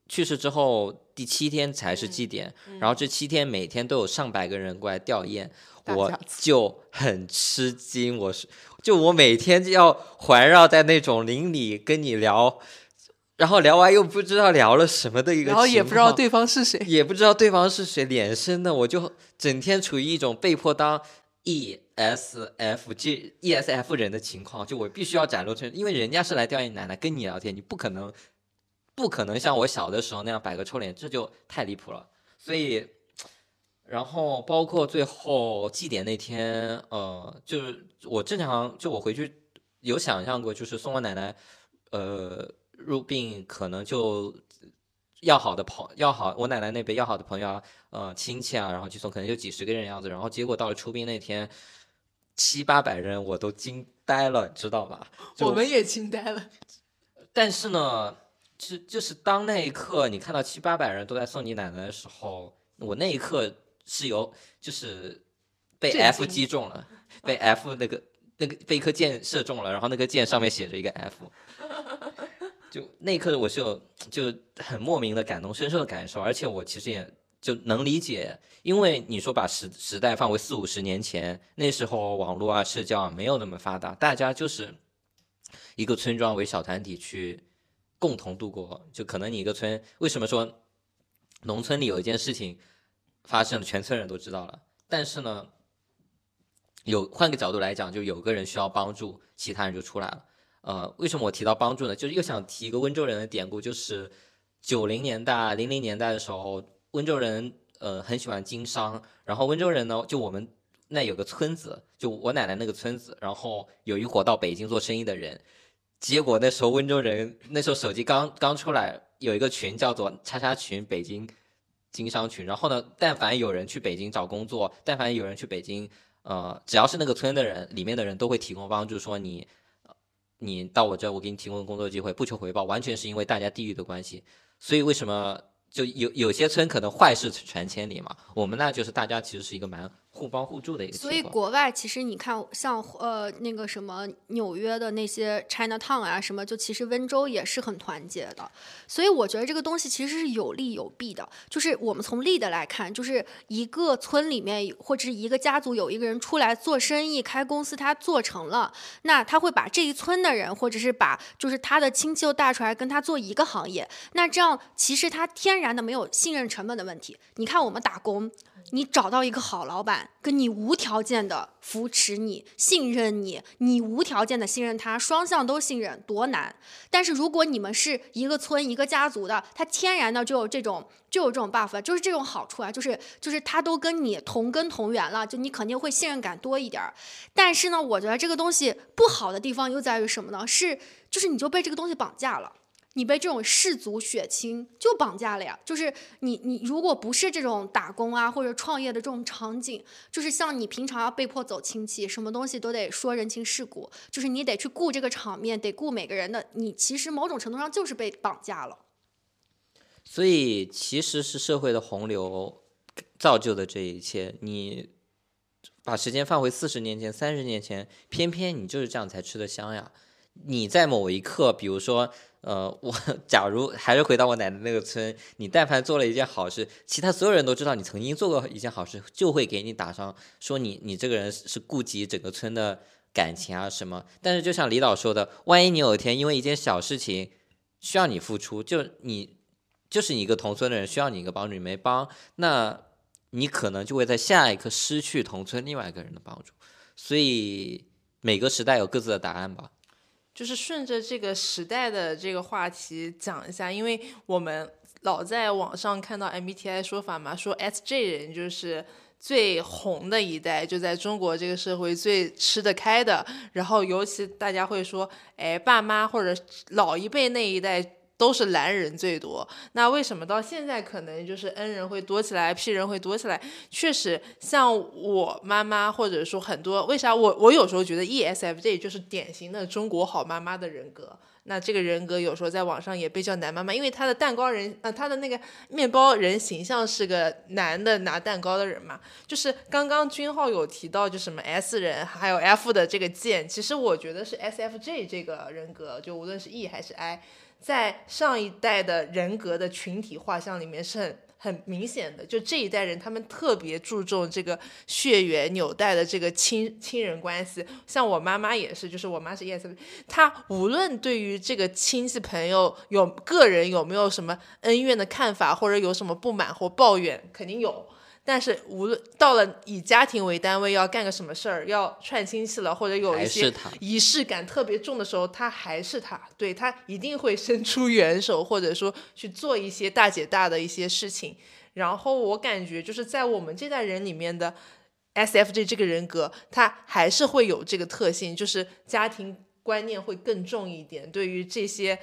去世之后第七天才是祭典，然后这七天每天都有上百个人过来吊唁。我就很吃惊，我是就我每天就要环绕在那种邻里跟你聊，然后聊完又不知道聊了什么的一个，然后也不知道对方是谁，也不知道对方是谁，脸生的，我就整天处于一种被迫当 E S F G E S F 人的情况，就我必须要展露出，因为人家是来吊唁奶奶跟你聊天，你不可能不可能像我小的时候那样摆个臭脸，这就太离谱了，所以。然后包括最后祭典那天，呃，就是我正常就我回去有想象过，就是送我奶奶，呃，入殡可能就要好的朋要好我奶奶那边要好的朋友啊，呃，亲戚啊，然后去送，可能就几十个人样子。然后结果到了出殡那天，七八百人，我都惊呆了，知道吧？我们也惊呆了。但是呢，是就是当那一刻你看到七八百人都在送你奶奶的时候，我那一刻。是有就是被 F 击中了，被 F 那个那个被一颗箭射中了，然后那个箭上面写着一个 F，就那一刻我是有就很莫名的感同身受的感受，而且我其实也就能理解，因为你说把时时代放回四五十年前，那时候网络啊、社交啊没有那么发达，大家就是一个村庄为小团体去共同度过。就可能你一个村，为什么说农村里有一件事情发生了，全村人都知道了，但是呢，有换个角度来讲，就有个人需要帮助，其他人就出来了。呃，为什么我提到帮助呢？就是又想提一个温州人的典故，就是九零年代、零零年代的时候，温州人呃很喜欢经商，然后温州人呢，就我们那有个村子，就我奶奶那个村子，然后有一伙到北京做生意的人，结果那时候温州人那时候手机刚刚出来，有一个群叫做“叉叉群”北京经商群，然后呢，但凡有人去北京找工作，但凡有人去北京，呃，只要是那个村的人，里面的人都会提供帮助，说你。你到我这，我给你提供工作机会，不求回报，完全是因为大家地域的关系。所以为什么就有有些村可能坏事传千里嘛？我们那就是大家其实是一个蛮。互帮互助的一个，所以国外其实你看，像呃那个什么纽约的那些 China Town 啊，什么就其实温州也是很团结的。所以我觉得这个东西其实是有利有弊的。就是我们从利的来看，就是一个村里面或者是一个家族有一个人出来做生意开公司，他做成了，那他会把这一村的人或者是把就是他的亲戚又带出来跟他做一个行业，那这样其实他天然的没有信任成本的问题。你看我们打工。你找到一个好老板，跟你无条件的扶持你、信任你，你无条件的信任他，双向都信任，多难！但是如果你们是一个村、一个家族的，他天然的就有这种就有这种 buff，就是这种好处啊，就是就是他都跟你同根同源了，就你肯定会信任感多一点儿。但是呢，我觉得这个东西不好的地方又在于什么呢？是就是你就被这个东西绑架了。你被这种氏族血亲就绑架了呀！就是你，你如果不是这种打工啊或者创业的这种场景，就是像你平常要被迫走亲戚，什么东西都得说人情世故，就是你得去顾这个场面，得顾每个人的，你其实某种程度上就是被绑架了。所以其实是社会的洪流造就的这一切。你把时间放回四十年前、三十年前，偏偏你就是这样才吃得香呀！你在某一刻，比如说。呃，我 假如还是回到我奶奶那个村，你但凡做了一件好事，其他所有人都知道你曾经做过一件好事，就会给你打上说你你这个人是顾及整个村的感情啊什么。但是就像李导说的，万一你有一天因为一件小事情需要你付出，就你就是你一个同村的人需要你一个帮助，你没帮，那你可能就会在下一刻失去同村另外一个人的帮助。所以每个时代有各自的答案吧。就是顺着这个时代的这个话题讲一下，因为我们老在网上看到 MBTI 说法嘛，说 SJ 人就是最红的一代，就在中国这个社会最吃得开的。然后尤其大家会说，哎，爸妈或者老一辈那一代。都是蓝人最多，那为什么到现在可能就是 N 人会多起来，P 人会多起来？确实，像我妈妈或者说很多，为啥我我有时候觉得 ESFJ 就是典型的中国好妈妈的人格。那这个人格有时候在网上也被叫男妈妈，因为他的蛋糕人，呃，他的那个面包人形象是个男的拿蛋糕的人嘛。就是刚刚君浩有提到，就什么 S 人还有 F 的这个键，其实我觉得是 SFJ 这个人格，就无论是 E 还是 I。在上一代的人格的群体画像里面是很很明显的，就这一代人他们特别注重这个血缘纽带的这个亲亲人关系，像我妈妈也是，就是我妈是 yes，她无论对于这个亲戚朋友有个人有没有什么恩怨的看法，或者有什么不满或抱怨，肯定有。但是无论到了以家庭为单位要干个什么事儿，要串亲戚了，或者有一些仪式感特别重的时候，他还是他，对他一定会伸出援手，或者说去做一些大姐大的一些事情。然后我感觉就是在我们这代人里面的 SFJ 这个人格，他还是会有这个特性，就是家庭观念会更重一点，对于这些。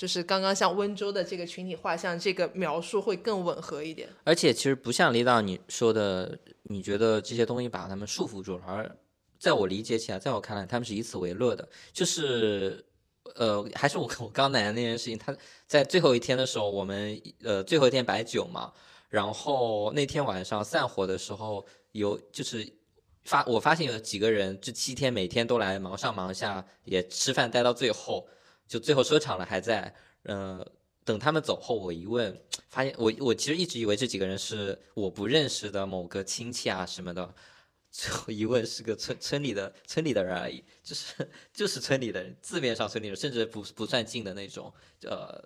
就是刚刚像温州的这个群体画像，这个描述会更吻合一点。而且其实不像李导你说的，你觉得这些东西把他们束缚住了，而在我理解起来，在我看来，他们是以此为乐的。就是，呃，还是我 我刚奶奶那件事情，他在最后一天的时候，我们呃最后一天摆酒嘛，然后那天晚上散伙的时候，有就是发我发现有几个人这七天每天都来忙上忙下，也吃饭待到最后。就最后收场了，还在，呃，等他们走后，我一问，发现我我其实一直以为这几个人是我不认识的某个亲戚啊什么的，最后一问是个村村里的村里的人而已，就是就是村里的人，字面上村里人，甚至不不算近的那种，呃，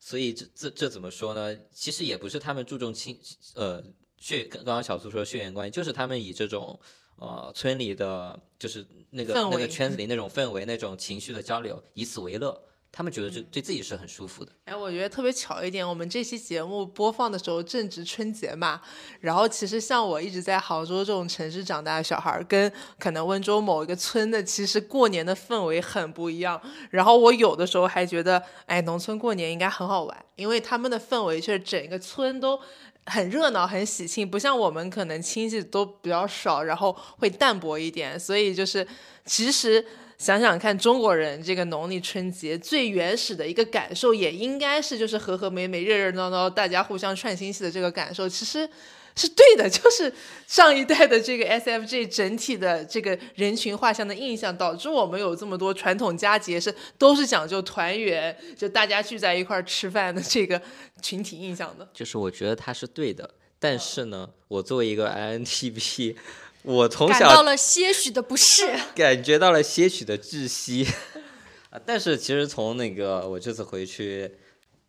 所以这这这怎么说呢？其实也不是他们注重亲呃血，刚刚小苏说血缘关系，就是他们以这种。呃，村里的就是那个那个圈子里那种氛围，那种情绪的交流，以此为乐，他们觉得这对自己是很舒服的。哎，我觉得特别巧一点，我们这期节目播放的时候正值春节嘛，然后其实像我一直在杭州这种城市长大的小孩，跟可能温州某一个村的，其实过年的氛围很不一样。然后我有的时候还觉得，哎，农村过年应该很好玩，因为他们的氛围就是整个村都。很热闹，很喜庆，不像我们可能亲戚都比较少，然后会淡薄一点。所以就是，其实想想看，中国人这个农历春节最原始的一个感受，也应该是就是和和美美、热热闹闹，大家互相串亲戚的这个感受。其实。是对的，就是上一代的这个 SFG 整体的这个人群画像的印象，导致我们有这么多传统佳节是都是讲究团圆，就大家聚在一块儿吃饭的这个群体印象的。就是我觉得他是对的，但是呢，我作为一个 INTP，我从小感到了些许的不适，感觉到了些许的窒息 啊。但是其实从那个我这次回去。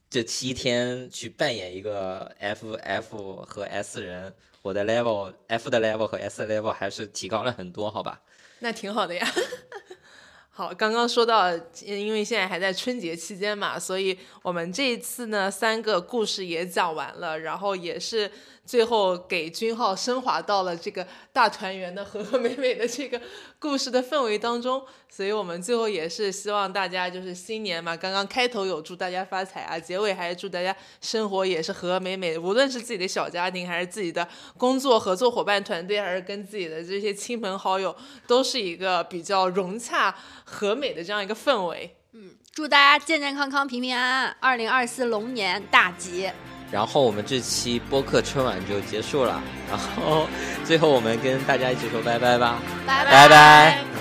这七天去扮演一个 F F 和 S 人，我的 level F 的 level 和 S level 还是提高了很多，好吧？那挺好的呀。好，刚刚说到，因为现在还在春节期间嘛，所以我们这一次呢，三个故事也讲完了，然后也是。最后给君浩升华到了这个大团圆的和和美美的这个故事的氛围当中，所以我们最后也是希望大家就是新年嘛，刚刚开头有祝大家发财啊，结尾还是祝大家生活也是和和美美，无论是自己的小家庭，还是自己的工作合作伙伴团队，还是跟自己的这些亲朋好友，都是一个比较融洽和美的这样一个氛围。嗯，祝大家健健康康、平平安安，二零二四龙年大吉。然后我们这期播客春晚就结束了，然后 最后我们跟大家一起说拜拜吧，拜拜拜。